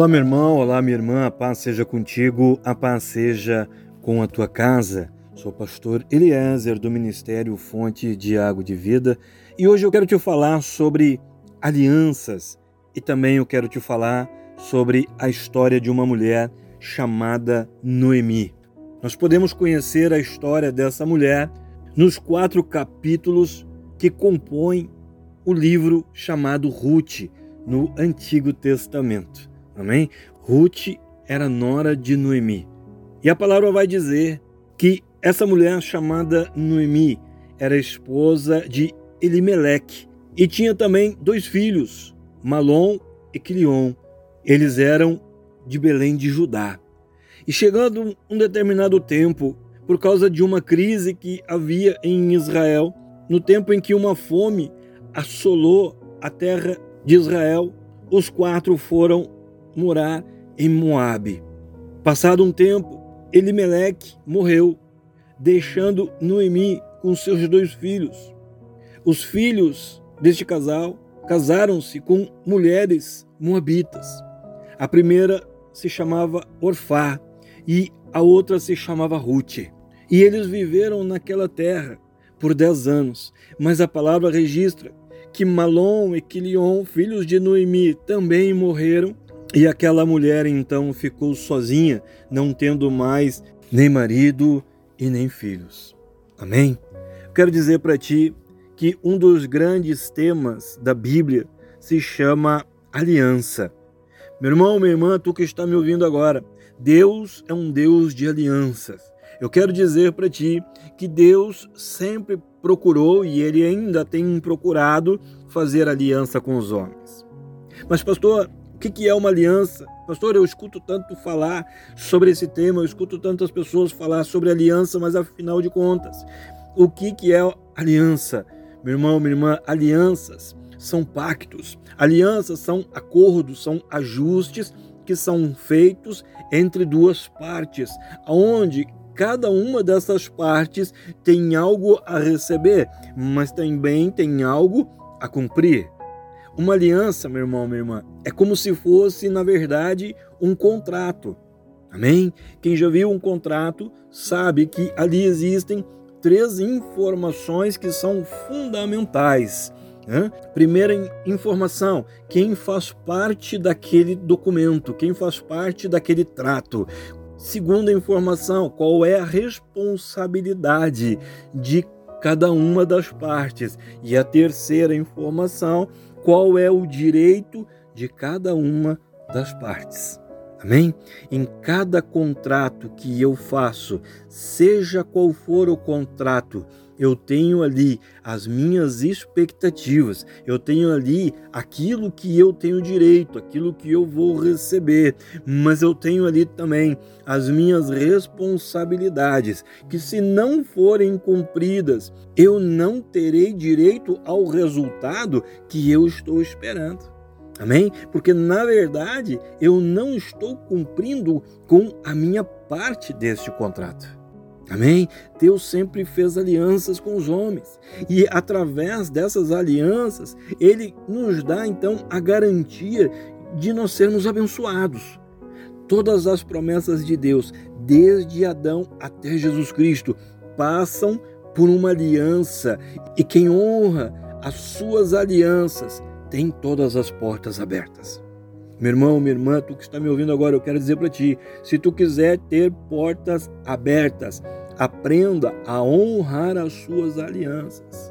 Olá, meu irmão, olá, minha irmã, a paz seja contigo, a paz seja com a tua casa. Sou o pastor Eliezer do Ministério Fonte de Água de Vida e hoje eu quero te falar sobre alianças e também eu quero te falar sobre a história de uma mulher chamada Noemi. Nós podemos conhecer a história dessa mulher nos quatro capítulos que compõem o livro chamado Ruth no Antigo Testamento. Amém? Ruth era nora de Noemi. E a palavra vai dizer que essa mulher chamada Noemi era esposa de Elimeleque e tinha também dois filhos, Malom e Quilion. Eles eram de Belém de Judá. E chegando um determinado tempo, por causa de uma crise que havia em Israel, no tempo em que uma fome assolou a terra de Israel, os quatro foram morar em Moabe. Passado um tempo, Elimeleque morreu, deixando Noemi com seus dois filhos. Os filhos deste casal casaram-se com mulheres moabitas. A primeira se chamava Orfá e a outra se chamava Ruth. E eles viveram naquela terra por dez anos. Mas a palavra registra que Malom e Quilion, filhos de Noemi, também morreram e aquela mulher então ficou sozinha, não tendo mais nem marido e nem filhos. Amém? Quero dizer para ti que um dos grandes temas da Bíblia se chama aliança. Meu irmão, minha irmã, tu que está me ouvindo agora, Deus é um Deus de alianças. Eu quero dizer para ti que Deus sempre procurou e ele ainda tem procurado fazer aliança com os homens. Mas, pastor, o que é uma aliança? Pastor, eu escuto tanto falar sobre esse tema, eu escuto tantas pessoas falar sobre aliança, mas afinal de contas, o que é aliança? Meu irmão, minha irmã, alianças são pactos, alianças são acordos, são ajustes que são feitos entre duas partes, onde cada uma dessas partes tem algo a receber, mas também tem algo a cumprir. Uma aliança, meu irmão, minha irmã, é como se fosse, na verdade, um contrato. Amém? Quem já viu um contrato sabe que ali existem três informações que são fundamentais. Né? Primeira informação: quem faz parte daquele documento, quem faz parte daquele trato. Segunda informação: qual é a responsabilidade de cada uma das partes. E a terceira informação qual é o direito de cada uma das partes. Amém? Em cada contrato que eu faço, seja qual for o contrato, eu tenho ali as minhas expectativas, eu tenho ali aquilo que eu tenho direito, aquilo que eu vou receber, mas eu tenho ali também as minhas responsabilidades, que se não forem cumpridas, eu não terei direito ao resultado que eu estou esperando. Amém? Porque na verdade eu não estou cumprindo com a minha parte deste contrato. Amém? Deus sempre fez alianças com os homens e através dessas alianças ele nos dá então a garantia de nós sermos abençoados. Todas as promessas de Deus, desde Adão até Jesus Cristo, passam por uma aliança e quem honra as suas alianças tem todas as portas abertas. Meu irmão, minha irmã, tu que está me ouvindo agora, eu quero dizer para ti: se tu quiser ter portas abertas, aprenda a honrar as suas alianças.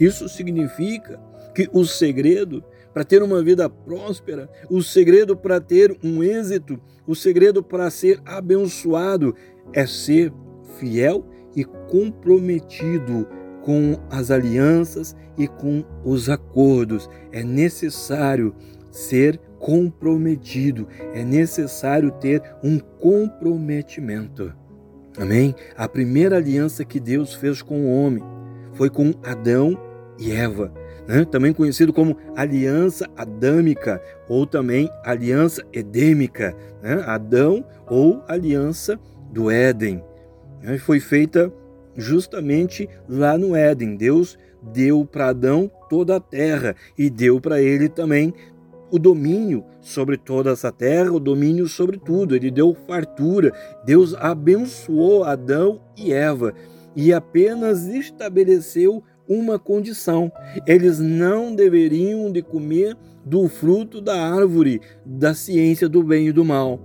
Isso significa que o segredo para ter uma vida próspera, o segredo para ter um êxito, o segredo para ser abençoado é ser fiel e comprometido com as alianças e com os acordos. É necessário ser comprometido, é necessário ter um comprometimento. Amém? A primeira aliança que Deus fez com o homem foi com Adão e Eva, né? também conhecido como aliança adâmica ou também aliança edêmica, né? Adão ou aliança do Éden. Né? Foi feita justamente lá no Éden. Deus deu para Adão toda a terra e deu para ele também o domínio sobre toda essa terra, o domínio sobre tudo. Ele deu fartura. Deus abençoou Adão e Eva e apenas estabeleceu uma condição: eles não deveriam de comer do fruto da árvore da ciência do bem e do mal.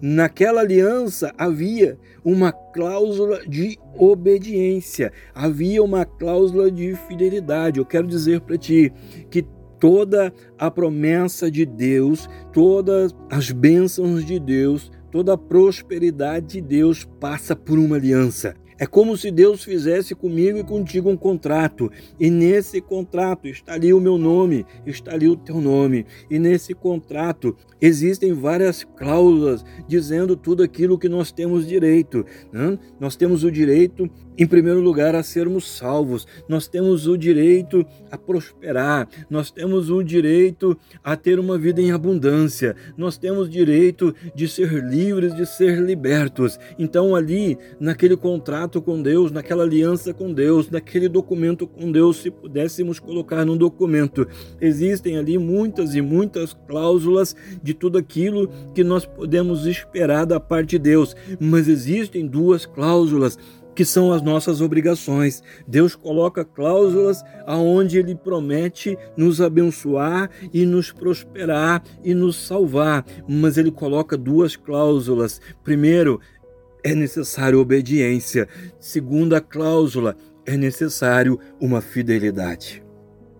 Naquela aliança havia uma cláusula de obediência, havia uma cláusula de fidelidade. Eu quero dizer para ti que toda a promessa de Deus, todas as bênçãos de Deus, toda a prosperidade de Deus passa por uma aliança. É como se Deus fizesse comigo e contigo um contrato, e nesse contrato está ali o meu nome, está ali o teu nome, e nesse contrato existem várias cláusulas dizendo tudo aquilo que nós temos direito. Né? Nós temos o direito, em primeiro lugar, a sermos salvos, nós temos o direito a prosperar, nós temos o direito a ter uma vida em abundância, nós temos direito de ser livres, de ser libertos. Então, ali, naquele contrato, contrato com Deus, naquela aliança com Deus, naquele documento com Deus, se pudéssemos colocar num documento. Existem ali muitas e muitas cláusulas de tudo aquilo que nós podemos esperar da parte de Deus, mas existem duas cláusulas que são as nossas obrigações. Deus coloca cláusulas aonde ele promete nos abençoar e nos prosperar e nos salvar, mas ele coloca duas cláusulas. Primeiro, é necessário obediência. Segunda cláusula, é necessário uma fidelidade.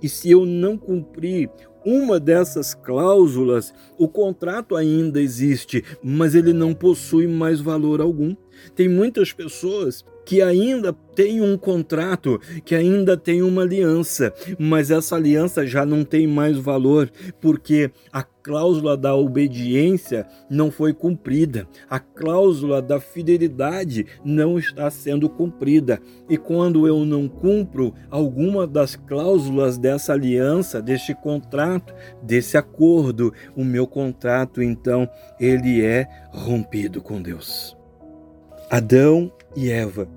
E se eu não cumprir uma dessas cláusulas, o contrato ainda existe, mas ele não possui mais valor algum. Tem muitas pessoas que ainda tem um contrato, que ainda tem uma aliança, mas essa aliança já não tem mais valor, porque a cláusula da obediência não foi cumprida, a cláusula da fidelidade não está sendo cumprida. E quando eu não cumpro alguma das cláusulas dessa aliança, deste contrato, desse acordo, o meu contrato então ele é rompido com Deus. Adão e Eva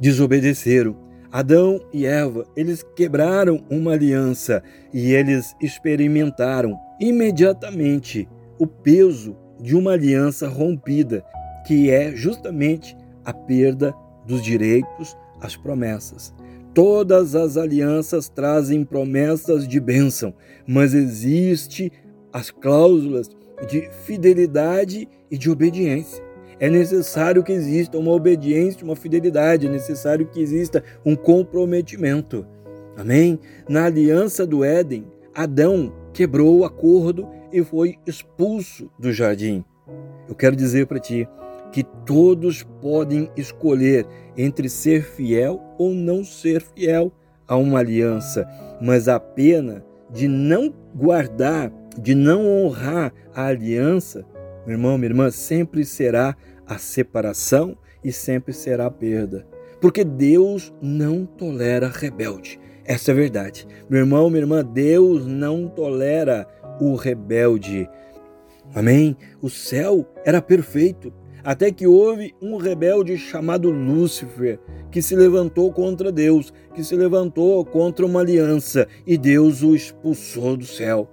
desobedeceram. Adão e Eva, eles quebraram uma aliança e eles experimentaram imediatamente o peso de uma aliança rompida, que é justamente a perda dos direitos, as promessas. Todas as alianças trazem promessas de bênção, mas existe as cláusulas de fidelidade e de obediência. É necessário que exista uma obediência, uma fidelidade, é necessário que exista um comprometimento. Amém? Na aliança do Éden, Adão quebrou o acordo e foi expulso do jardim. Eu quero dizer para ti que todos podem escolher entre ser fiel ou não ser fiel a uma aliança, mas a pena de não guardar, de não honrar a aliança meu irmão, minha irmã, sempre será a separação e sempre será a perda. Porque Deus não tolera rebelde. Essa é a verdade. Meu irmão, minha irmã, Deus não tolera o rebelde. Amém? O céu era perfeito, até que houve um rebelde chamado Lúcifer, que se levantou contra Deus, que se levantou contra uma aliança, e Deus o expulsou do céu.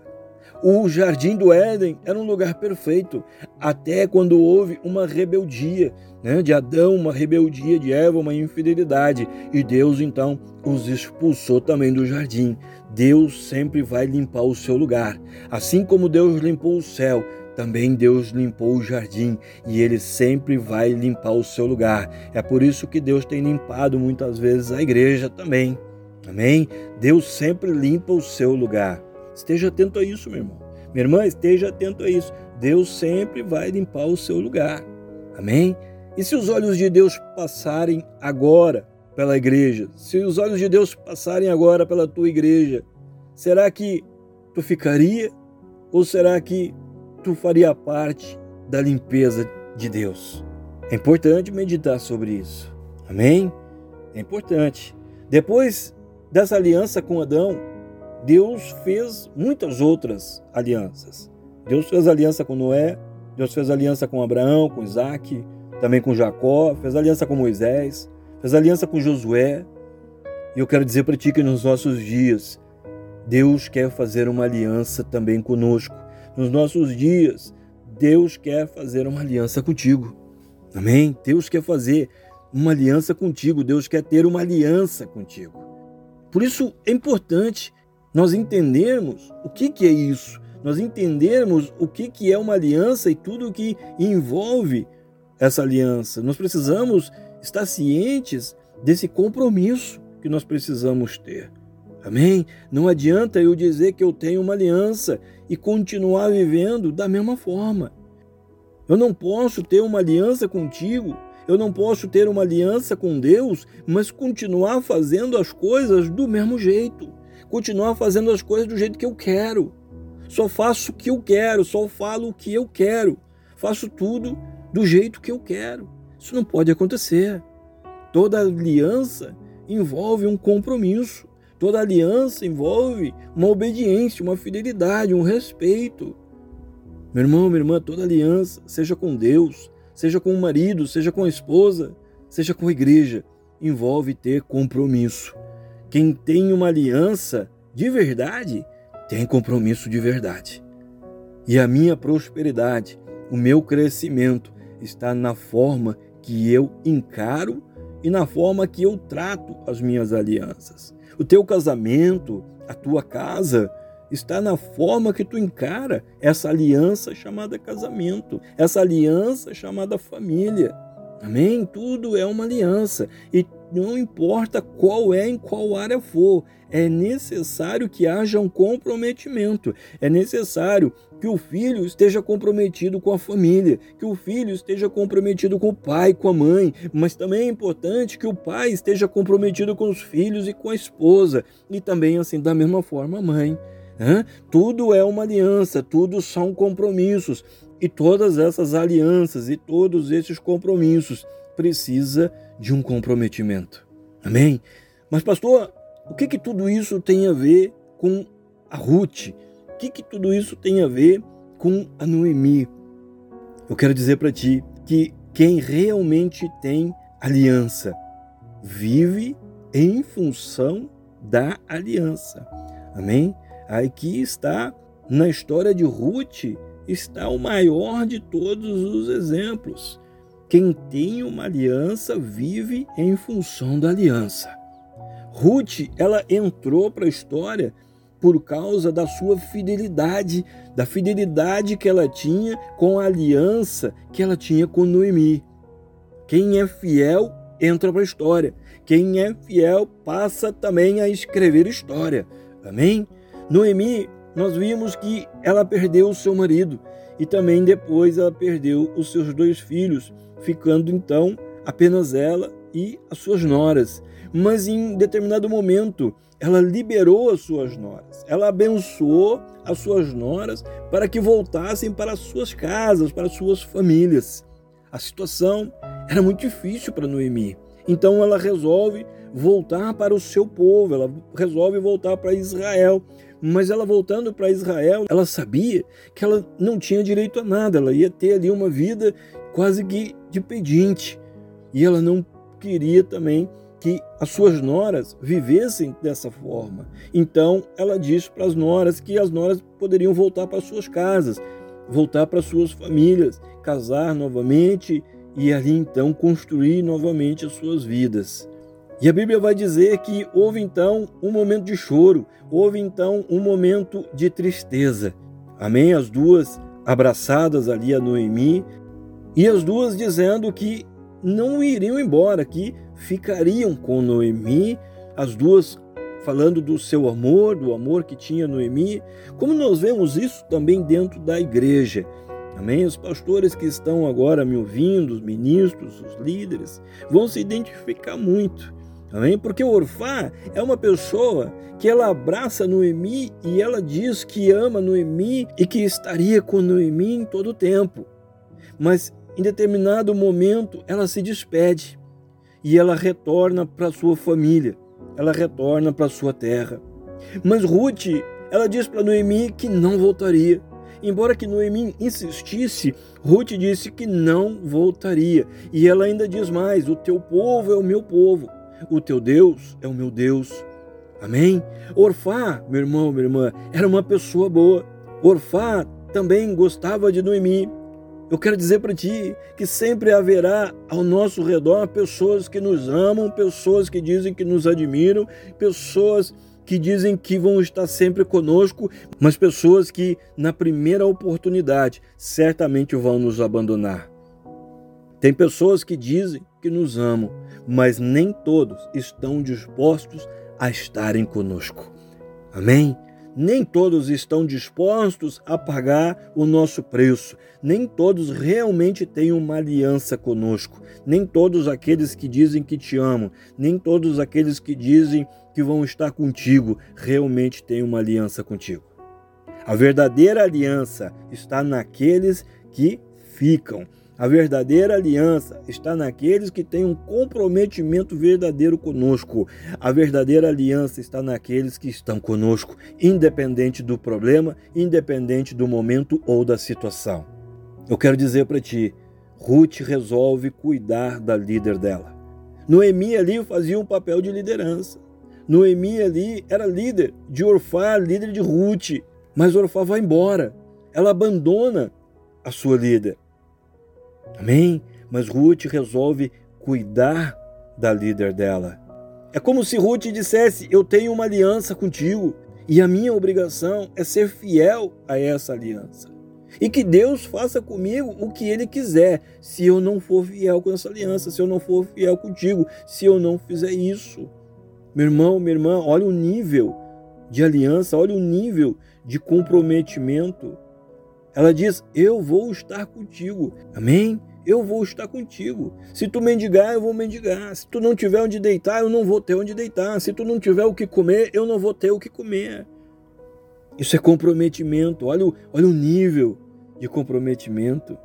O jardim do Éden era um lugar perfeito, até quando houve uma rebeldia né, de Adão, uma rebeldia de Eva, uma infidelidade, e Deus então os expulsou também do jardim. Deus sempre vai limpar o seu lugar. Assim como Deus limpou o céu, também Deus limpou o jardim e ele sempre vai limpar o seu lugar. É por isso que Deus tem limpado muitas vezes a igreja também. Amém? Deus sempre limpa o seu lugar. Esteja atento a isso, meu irmão. Minha irmã, esteja atento a isso. Deus sempre vai limpar o seu lugar. Amém? E se os olhos de Deus passarem agora pela igreja, se os olhos de Deus passarem agora pela tua igreja, será que tu ficaria Ou será que tu faria parte da limpeza de Deus? É importante meditar sobre isso. Amém? É importante. Depois dessa aliança com Adão, Deus fez muitas outras alianças. Deus fez aliança com Noé, Deus fez aliança com Abraão, com Isaac, também com Jacó, fez aliança com Moisés, fez aliança com Josué. E eu quero dizer para ti que nos nossos dias, Deus quer fazer uma aliança também conosco. Nos nossos dias, Deus quer fazer uma aliança contigo. Amém? Deus quer fazer uma aliança contigo, Deus quer ter uma aliança contigo. Por isso é importante nós entendermos o que, que é isso, nós entendermos o que, que é uma aliança e tudo o que envolve essa aliança. Nós precisamos estar cientes desse compromisso que nós precisamos ter. Amém? Não adianta eu dizer que eu tenho uma aliança e continuar vivendo da mesma forma. Eu não posso ter uma aliança contigo, eu não posso ter uma aliança com Deus, mas continuar fazendo as coisas do mesmo jeito, continuar fazendo as coisas do jeito que eu quero. Só faço o que eu quero, só falo o que eu quero, faço tudo do jeito que eu quero. Isso não pode acontecer. Toda aliança envolve um compromisso. Toda aliança envolve uma obediência, uma fidelidade, um respeito. Meu irmão, minha irmã, toda aliança, seja com Deus, seja com o marido, seja com a esposa, seja com a igreja, envolve ter compromisso. Quem tem uma aliança de verdade, tem compromisso de verdade. E a minha prosperidade, o meu crescimento está na forma que eu encaro e na forma que eu trato as minhas alianças. O teu casamento, a tua casa, está na forma que tu encara essa aliança chamada casamento, essa aliança chamada família. Amém? Tudo é uma aliança e não importa qual é, em qual área for, é necessário que haja um comprometimento. É necessário que o filho esteja comprometido com a família, que o filho esteja comprometido com o pai, com a mãe, mas também é importante que o pai esteja comprometido com os filhos e com a esposa, e também assim da mesma forma a mãe. Tudo é uma aliança, tudo são compromissos. E todas essas alianças e todos esses compromissos precisa de um comprometimento. Amém? Mas pastor, o que que tudo isso tem a ver com a Ruth? O que que tudo isso tem a ver com a Noemi? Eu quero dizer para ti que quem realmente tem aliança vive em função da aliança. Amém? Aqui está, na história de Ruth, está o maior de todos os exemplos. Quem tem uma aliança vive em função da aliança. Ruth, ela entrou para a história por causa da sua fidelidade, da fidelidade que ela tinha com a aliança que ela tinha com Noemi. Quem é fiel entra para a história. Quem é fiel passa também a escrever história. Amém? Noemi, nós vimos que ela perdeu o seu marido e também depois ela perdeu os seus dois filhos, ficando então apenas ela e as suas noras. Mas em determinado momento, ela liberou as suas noras, ela abençoou as suas noras para que voltassem para as suas casas, para as suas famílias. A situação era muito difícil para Noemi. Então ela resolve voltar para o seu povo, ela resolve voltar para Israel. Mas ela voltando para Israel, ela sabia que ela não tinha direito a nada, ela ia ter ali uma vida quase que de pedinte. E ela não queria também que as suas noras vivessem dessa forma. Então ela disse para as noras que as noras poderiam voltar para suas casas, voltar para suas famílias, casar novamente e ali então construir novamente as suas vidas. E a Bíblia vai dizer que houve então um momento de choro, houve então um momento de tristeza. Amém? As duas abraçadas ali a Noemi e as duas dizendo que não iriam embora, que ficariam com Noemi, as duas falando do seu amor, do amor que tinha Noemi, como nós vemos isso também dentro da igreja. Amém? Os pastores que estão agora me ouvindo, os ministros, os líderes, vão se identificar muito Amém? Porque Orfá é uma pessoa que ela abraça Noemi e ela diz que ama Noemi e que estaria com Noemi em todo o tempo. Mas em determinado momento ela se despede e ela retorna para sua família, ela retorna para sua terra. Mas Ruth, ela diz para Noemi que não voltaria. Embora que Noemi insistisse, Ruth disse que não voltaria. E ela ainda diz mais: O teu povo é o meu povo, o teu Deus é o meu Deus. Amém? Orfá, meu irmão, minha irmã, era uma pessoa boa. Orfá também gostava de Noemi. Eu quero dizer para ti que sempre haverá ao nosso redor pessoas que nos amam, pessoas que dizem que nos admiram, pessoas que dizem que vão estar sempre conosco, mas pessoas que, na primeira oportunidade, certamente vão nos abandonar. Tem pessoas que dizem que nos amam, mas nem todos estão dispostos a estarem conosco. Amém? Nem todos estão dispostos a pagar o nosso preço, nem todos realmente têm uma aliança conosco, nem todos aqueles que dizem que te amam, nem todos aqueles que dizem que vão estar contigo realmente têm uma aliança contigo. A verdadeira aliança está naqueles que ficam. A verdadeira aliança está naqueles que têm um comprometimento verdadeiro conosco. A verdadeira aliança está naqueles que estão conosco, independente do problema, independente do momento ou da situação. Eu quero dizer para ti, Ruth resolve cuidar da líder dela. Noemi ali fazia um papel de liderança. Noemi ali era líder de Orfá, líder de Ruth, mas Orfá vai embora. Ela abandona a sua líder. Amém? Mas Ruth resolve cuidar da líder dela. É como se Ruth dissesse: Eu tenho uma aliança contigo e a minha obrigação é ser fiel a essa aliança. E que Deus faça comigo o que Ele quiser, se eu não for fiel com essa aliança, se eu não for fiel contigo, se eu não fizer isso. Meu irmão, minha irmã, olha o nível de aliança, olha o nível de comprometimento ela diz: Eu vou estar contigo. Amém? Eu vou estar contigo. Se tu mendigar, eu vou mendigar. Se tu não tiver onde deitar, eu não vou ter onde deitar. Se tu não tiver o que comer, eu não vou ter o que comer. Isso é comprometimento. Olha o, olha o nível de comprometimento.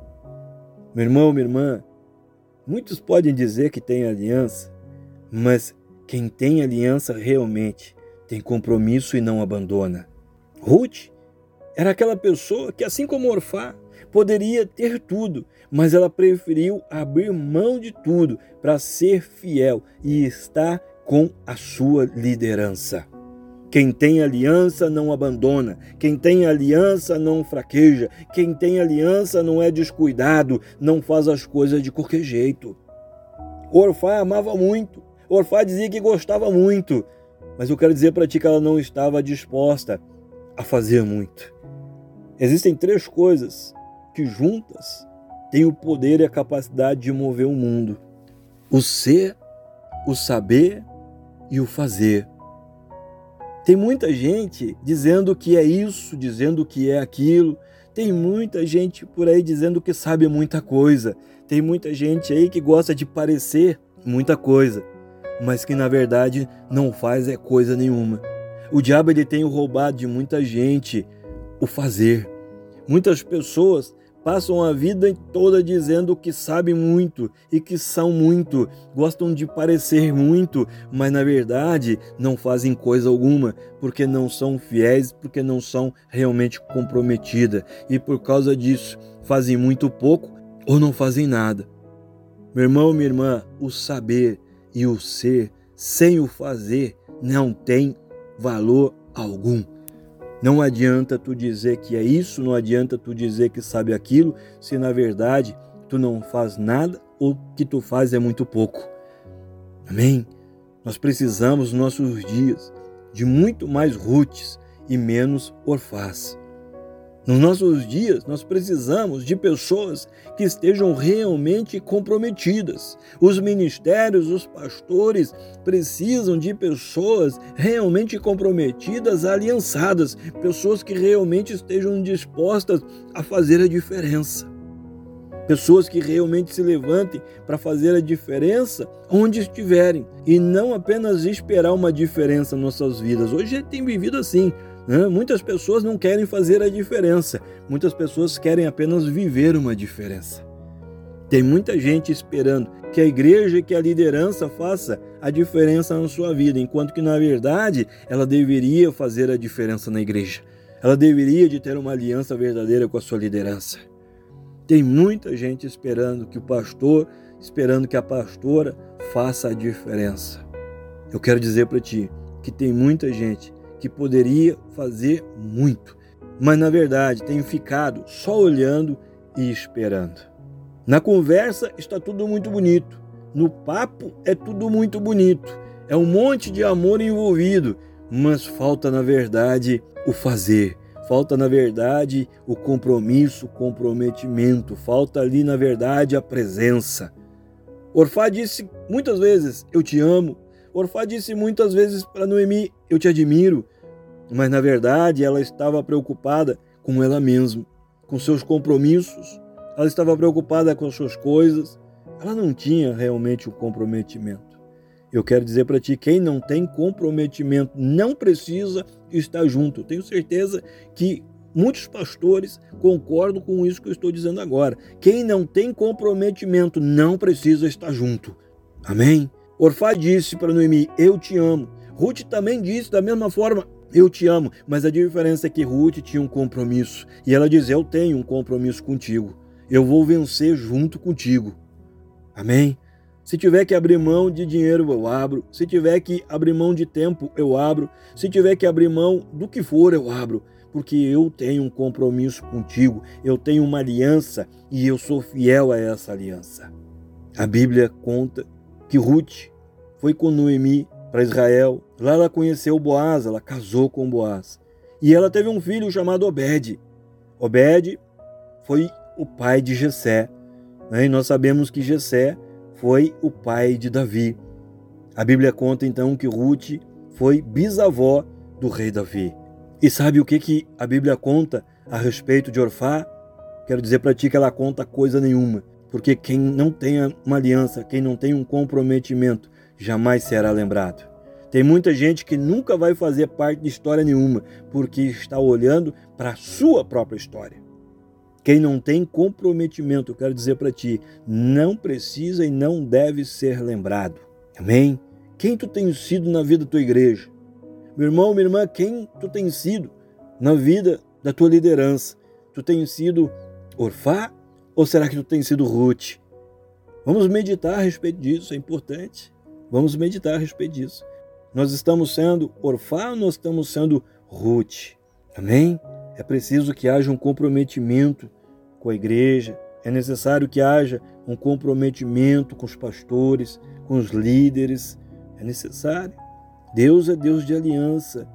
Meu irmão, minha irmã, muitos podem dizer que tem aliança, mas quem tem aliança realmente tem compromisso e não abandona. Ruth era aquela pessoa que, assim como Orfá, poderia ter tudo, mas ela preferiu abrir mão de tudo para ser fiel e estar com a sua liderança. Quem tem aliança não abandona, quem tem aliança não fraqueja, quem tem aliança não é descuidado, não faz as coisas de qualquer jeito. Orfá amava muito, Orfá dizia que gostava muito, mas eu quero dizer para ti que ela não estava disposta a fazer muito. Existem três coisas que juntas têm o poder e a capacidade de mover o mundo: o ser, o saber e o fazer. Tem muita gente dizendo que é isso, dizendo que é aquilo. Tem muita gente por aí dizendo que sabe muita coisa. Tem muita gente aí que gosta de parecer muita coisa, mas que na verdade não faz é coisa nenhuma. O diabo ele tem roubado de muita gente o fazer. Muitas pessoas passam a vida toda dizendo que sabem muito e que são muito, gostam de parecer muito, mas na verdade não fazem coisa alguma, porque não são fiéis, porque não são realmente comprometidas e por causa disso fazem muito pouco ou não fazem nada. Meu irmão, minha irmã, o saber e o ser sem o fazer não tem valor algum. Não adianta tu dizer que é isso, não adianta tu dizer que sabe aquilo, se na verdade tu não faz nada ou que tu faz é muito pouco. Amém? Nós precisamos, nos nossos dias, de muito mais rutes e menos orfás. Nos nossos dias, nós precisamos de pessoas que estejam realmente comprometidas. Os ministérios, os pastores precisam de pessoas realmente comprometidas, aliançadas, pessoas que realmente estejam dispostas a fazer a diferença. Pessoas que realmente se levantem para fazer a diferença onde estiverem e não apenas esperar uma diferença nas nossas vidas. Hoje tem vivido assim. Muitas pessoas não querem fazer a diferença, muitas pessoas querem apenas viver uma diferença. Tem muita gente esperando que a igreja e que a liderança faça a diferença na sua vida, enquanto que na verdade ela deveria fazer a diferença na igreja. Ela deveria de ter uma aliança verdadeira com a sua liderança. Tem muita gente esperando que o pastor, esperando que a pastora faça a diferença. Eu quero dizer para ti que tem muita gente que poderia fazer muito, mas na verdade tem ficado só olhando e esperando. Na conversa está tudo muito bonito. No papo é tudo muito bonito. É um monte de amor envolvido, mas falta na verdade o fazer. Falta na verdade o compromisso, o comprometimento. Falta ali na verdade a presença. Orfá disse muitas vezes: Eu te amo. Orfá disse muitas vezes para Noemi: Eu te admiro. Mas na verdade ela estava preocupada com ela mesma, com seus compromissos, ela estava preocupada com as suas coisas, ela não tinha realmente o um comprometimento. Eu quero dizer para ti, quem não tem comprometimento não precisa estar junto. Tenho certeza que muitos pastores concordam com isso que eu estou dizendo agora. Quem não tem comprometimento não precisa estar junto. Amém? Orfá disse para Noemi: Eu te amo. Ruth também disse da mesma forma: Eu te amo. Mas a diferença é que Ruth tinha um compromisso. E ela diz: Eu tenho um compromisso contigo eu vou vencer junto contigo. Amém? Se tiver que abrir mão de dinheiro, eu abro. Se tiver que abrir mão de tempo, eu abro. Se tiver que abrir mão do que for, eu abro. Porque eu tenho um compromisso contigo, eu tenho uma aliança e eu sou fiel a essa aliança. A Bíblia conta que Ruth foi com Noemi para Israel. Lá ela conheceu Boaz, ela casou com Boaz. E ela teve um filho chamado Obed. Obed foi o pai de Jessé. Né? E nós sabemos que Jessé foi o pai de Davi. A Bíblia conta então que Ruth foi bisavó do rei Davi. E sabe o que, que a Bíblia conta a respeito de Orfá? Quero dizer para ti que ela conta coisa nenhuma, porque quem não tem uma aliança, quem não tem um comprometimento, jamais será lembrado. Tem muita gente que nunca vai fazer parte de história nenhuma, porque está olhando para a sua própria história. Quem não tem comprometimento, eu quero dizer para ti, não precisa e não deve ser lembrado. Amém? Quem tu tem sido na vida da tua igreja? Meu irmão, minha irmã, quem tu tem sido na vida da tua liderança? Tu tem sido Orfá ou será que tu tem sido Ruth? Vamos meditar a respeito disso, é importante. Vamos meditar a respeito disso. Nós estamos sendo Orfá nós estamos sendo Ruth? Amém? É preciso que haja um comprometimento com a igreja, é necessário que haja um comprometimento com os pastores, com os líderes. É necessário. Deus é Deus de aliança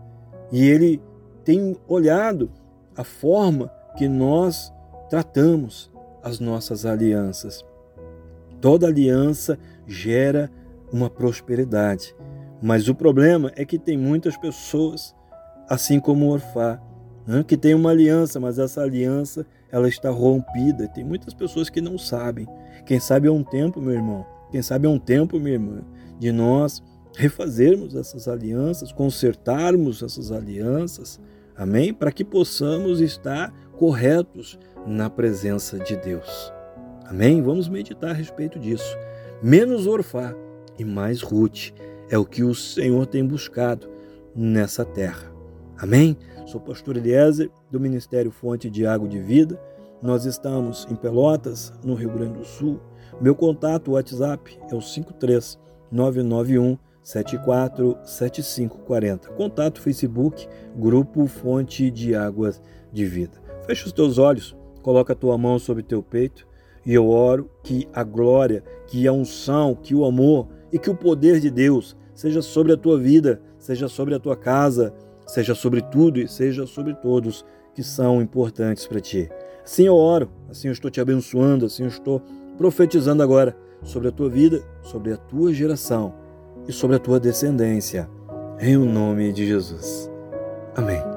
e Ele tem olhado a forma que nós tratamos as nossas alianças. Toda aliança gera uma prosperidade, mas o problema é que tem muitas pessoas, assim como Orfá, né, que tem uma aliança, mas essa aliança ela está rompida. Tem muitas pessoas que não sabem. Quem sabe é um tempo, meu irmão, quem sabe é um tempo, minha irmã, de nós refazermos essas alianças, consertarmos essas alianças, amém? Para que possamos estar corretos na presença de Deus. Amém? Vamos meditar a respeito disso. Menos Orfá e mais Ruth é o que o Senhor tem buscado nessa terra. Amém? Sou pastor Eliezer, do Ministério Fonte de Água de Vida. Nós estamos em Pelotas, no Rio Grande do Sul. Meu contato WhatsApp é o 53 991 747540. Contato Facebook, Grupo Fonte de Águas de Vida. Fecha os teus olhos, coloca a tua mão sobre teu peito e eu oro que a glória, que a unção, que o amor e que o poder de Deus seja sobre a tua vida, seja sobre a tua casa, seja sobre tudo e seja sobre todos que são importantes para ti. Assim eu oro, assim eu estou te abençoando, assim eu estou profetizando agora sobre a tua vida, sobre a tua geração e sobre a tua descendência, em o nome de Jesus. Amém.